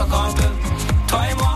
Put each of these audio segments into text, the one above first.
un peu. Toi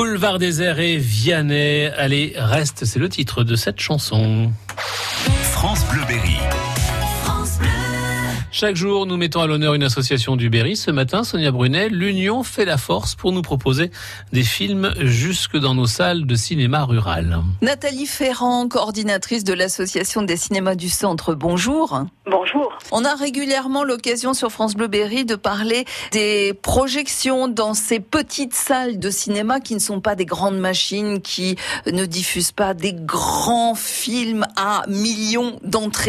Boulevard désert et Vianney. Allez, reste, c'est le titre de cette chanson. France Bleu Berry. Chaque jour, nous mettons à l'honneur une association du Berry. Ce matin, Sonia Brunet, l'Union fait la force pour nous proposer des films jusque dans nos salles de cinéma rural. Nathalie Ferrand, coordinatrice de l'Association des cinémas du Centre, bonjour. Bonjour. On a régulièrement l'occasion sur France Bleu Berry de parler des projections dans ces petites salles de cinéma qui ne sont pas des grandes machines, qui ne diffusent pas des grands films à millions d'entrées.